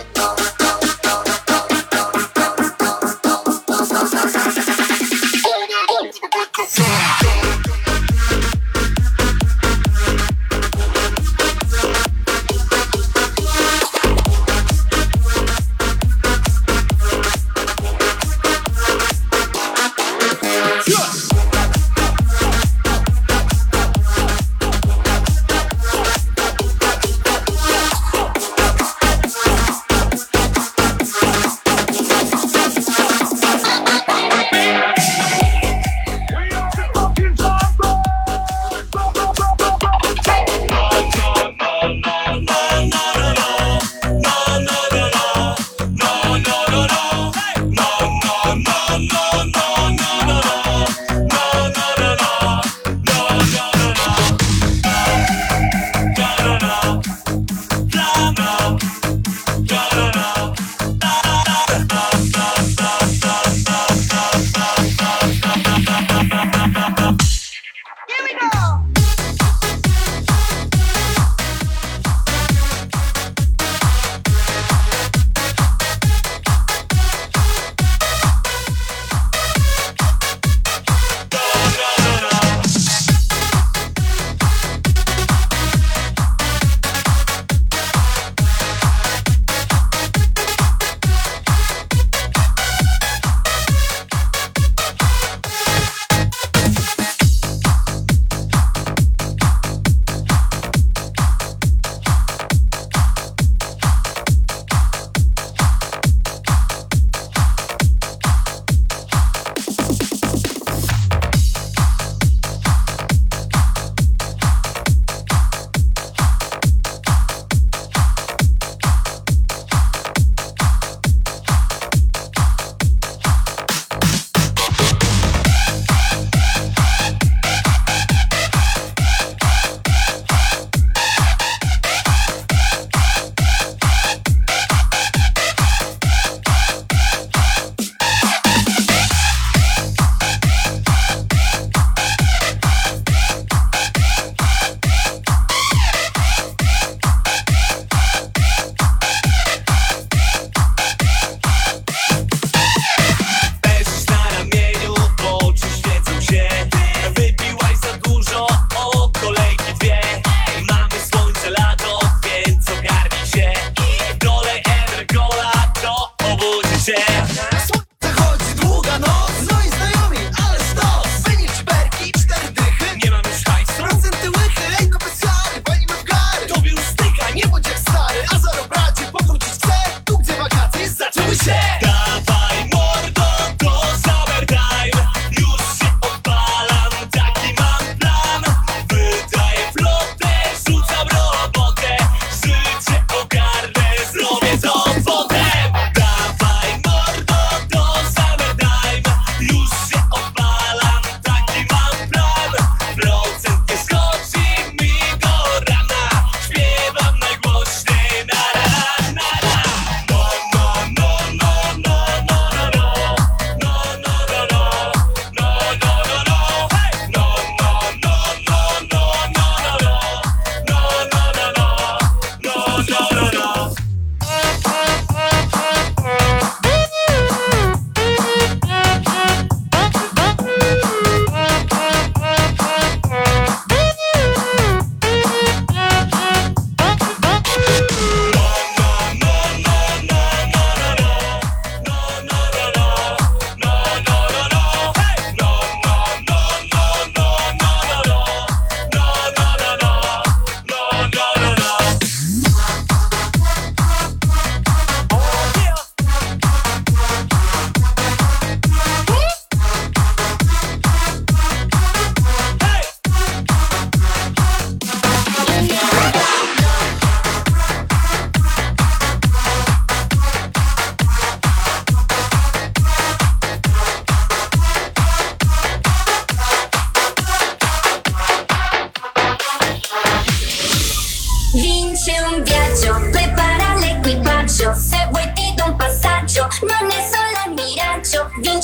with all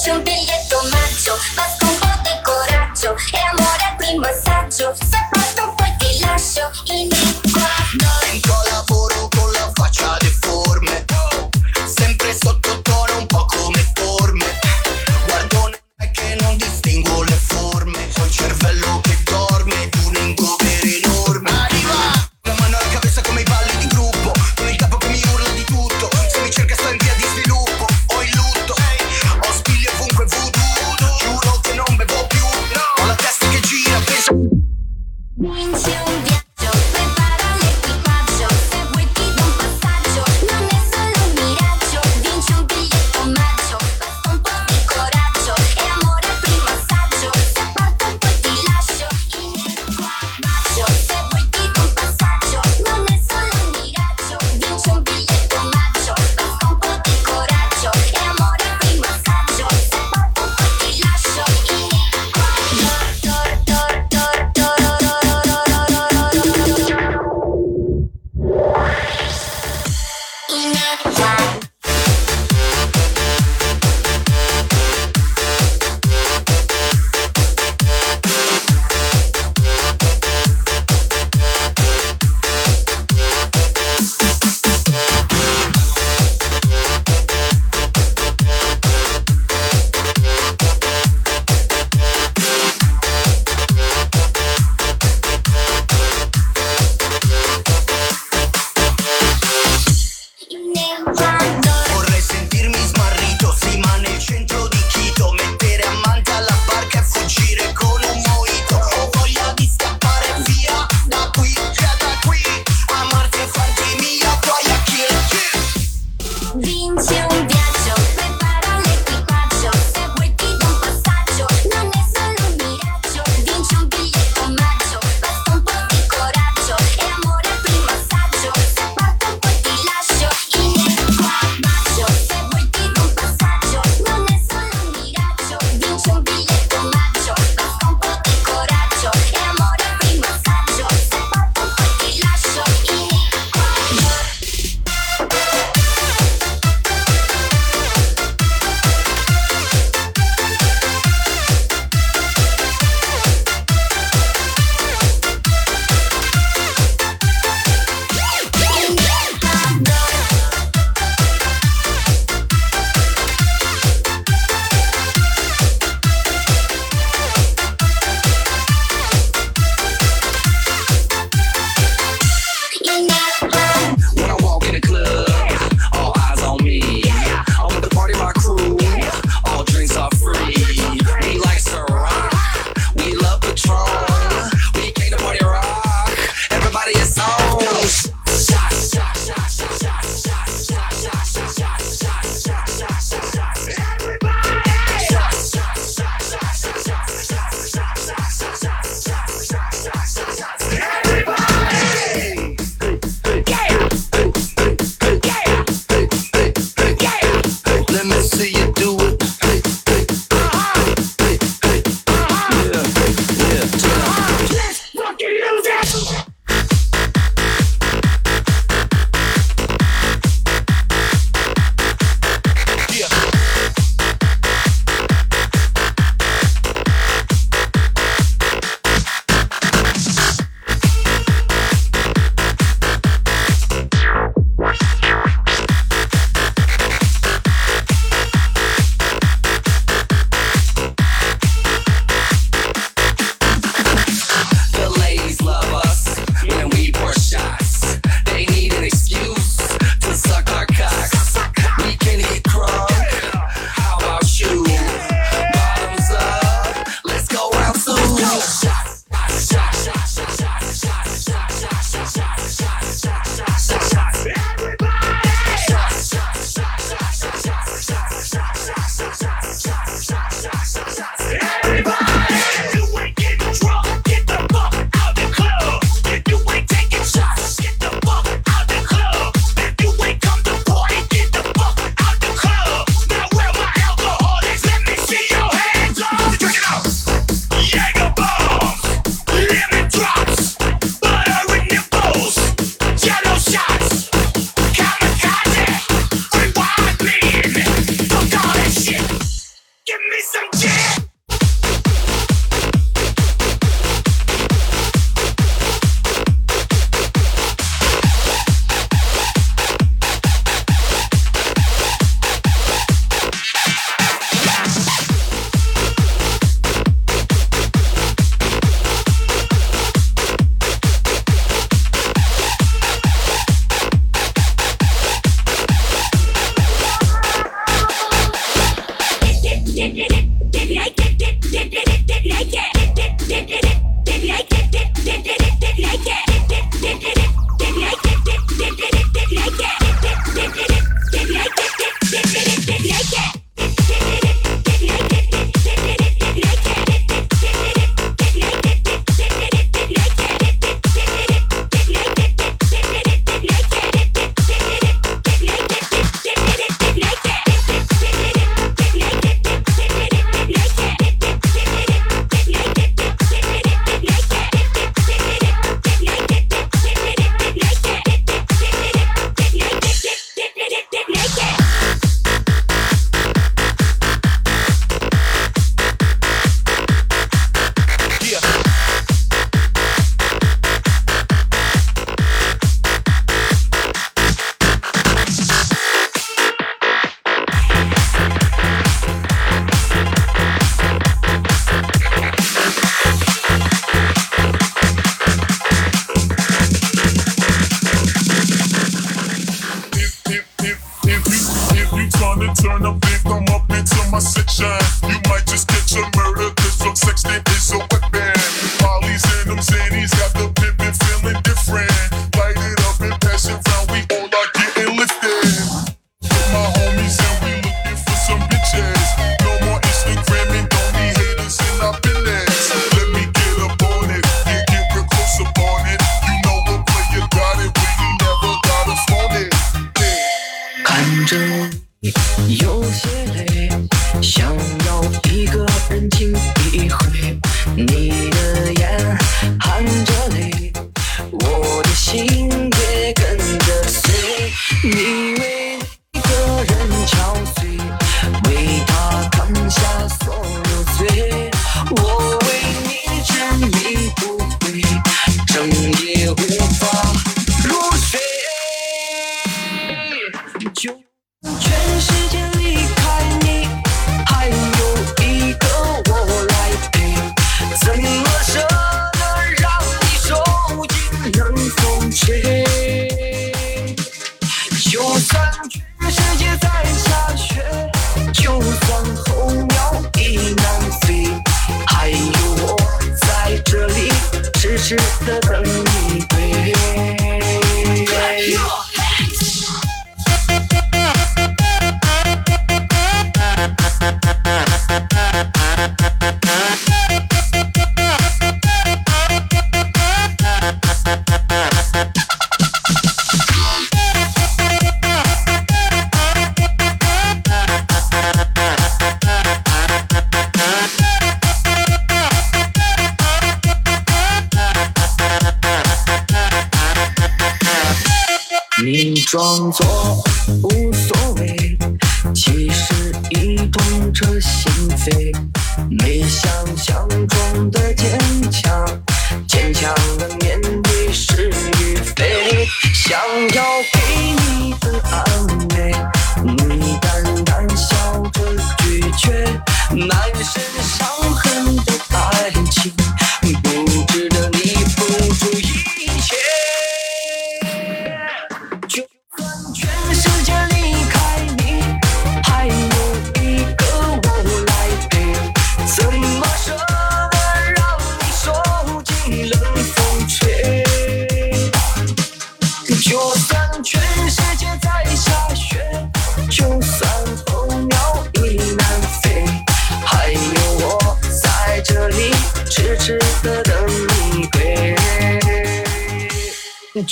Faccio un biglietto omaggio, basta un po' di coraggio e amore qui in massaggio.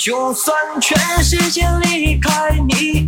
就算全世界离开你，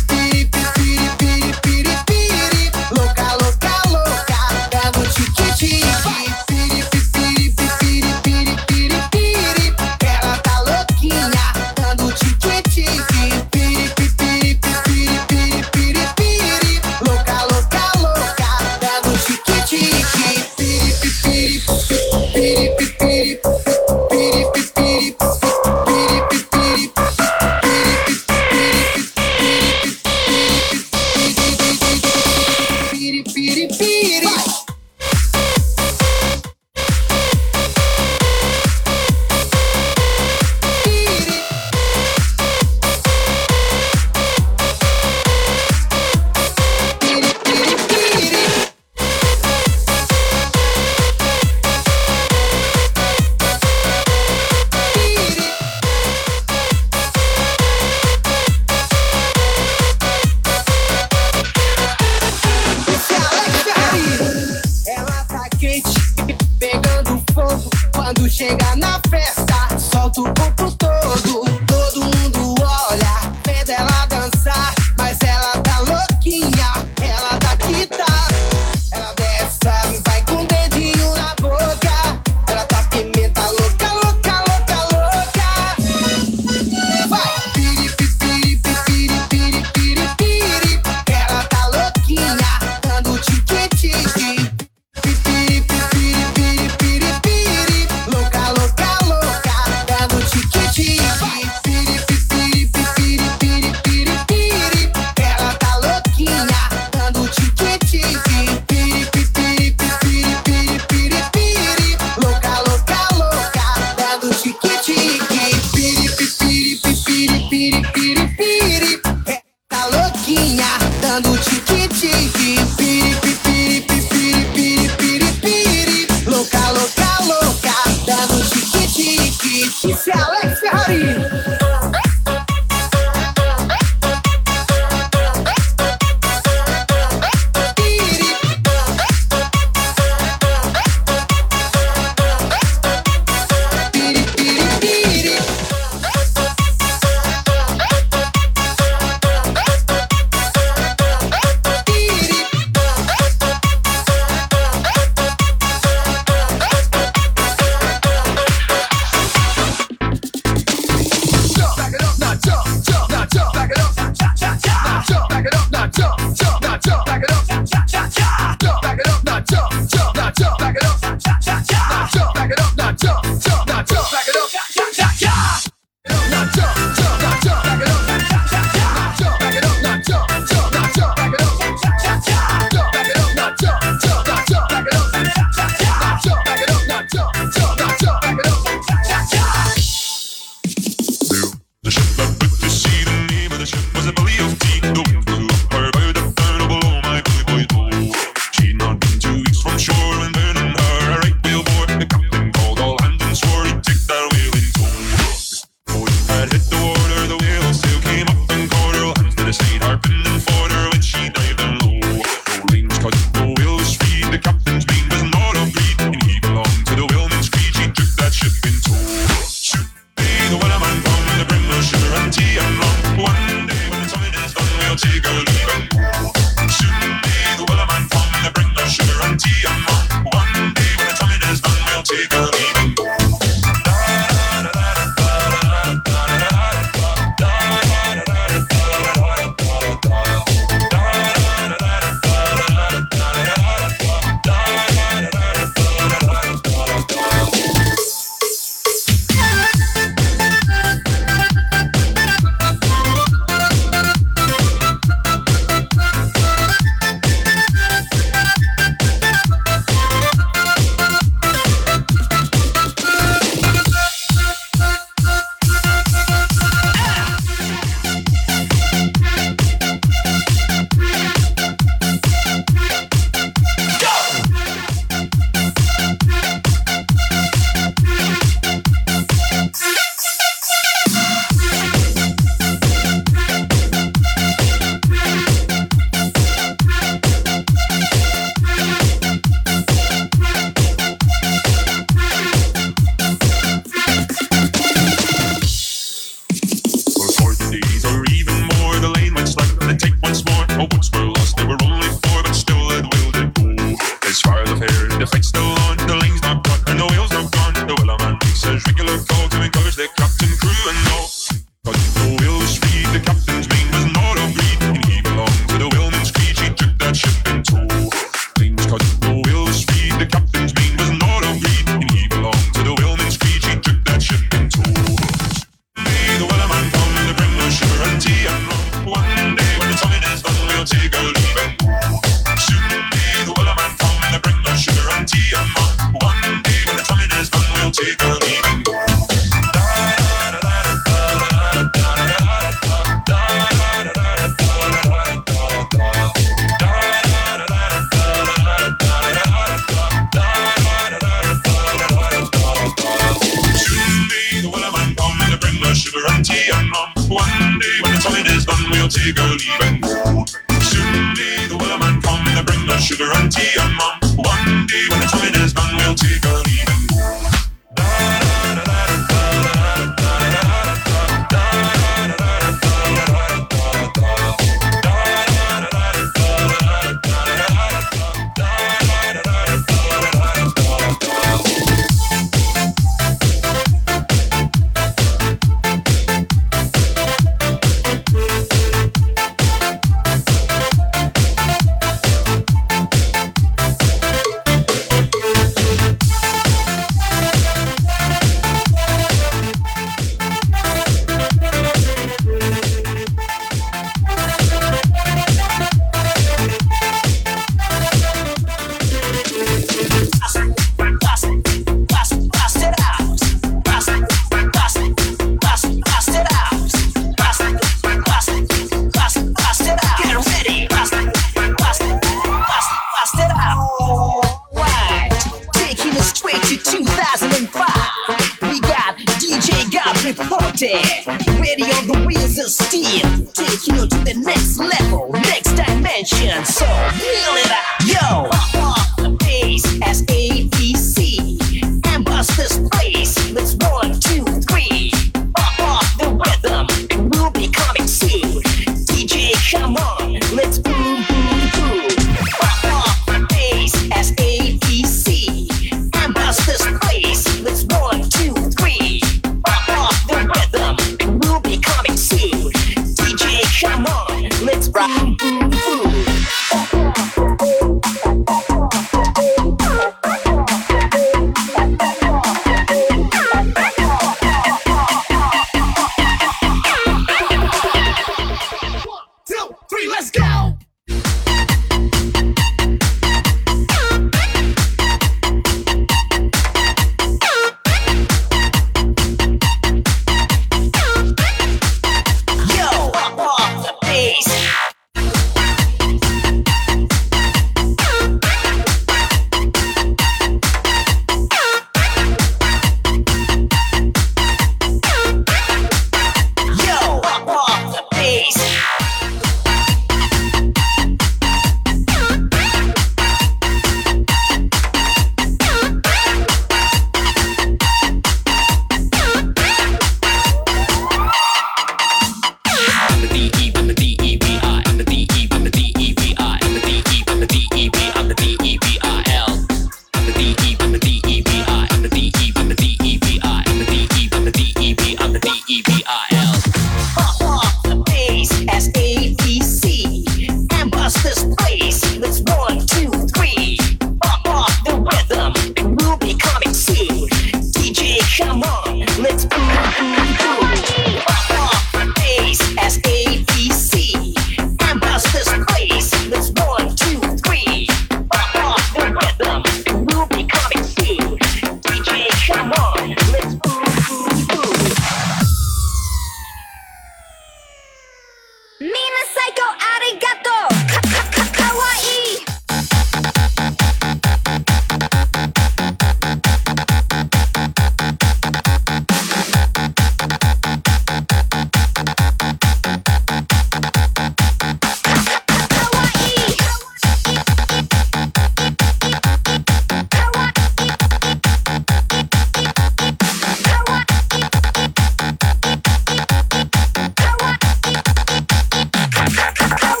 Come on.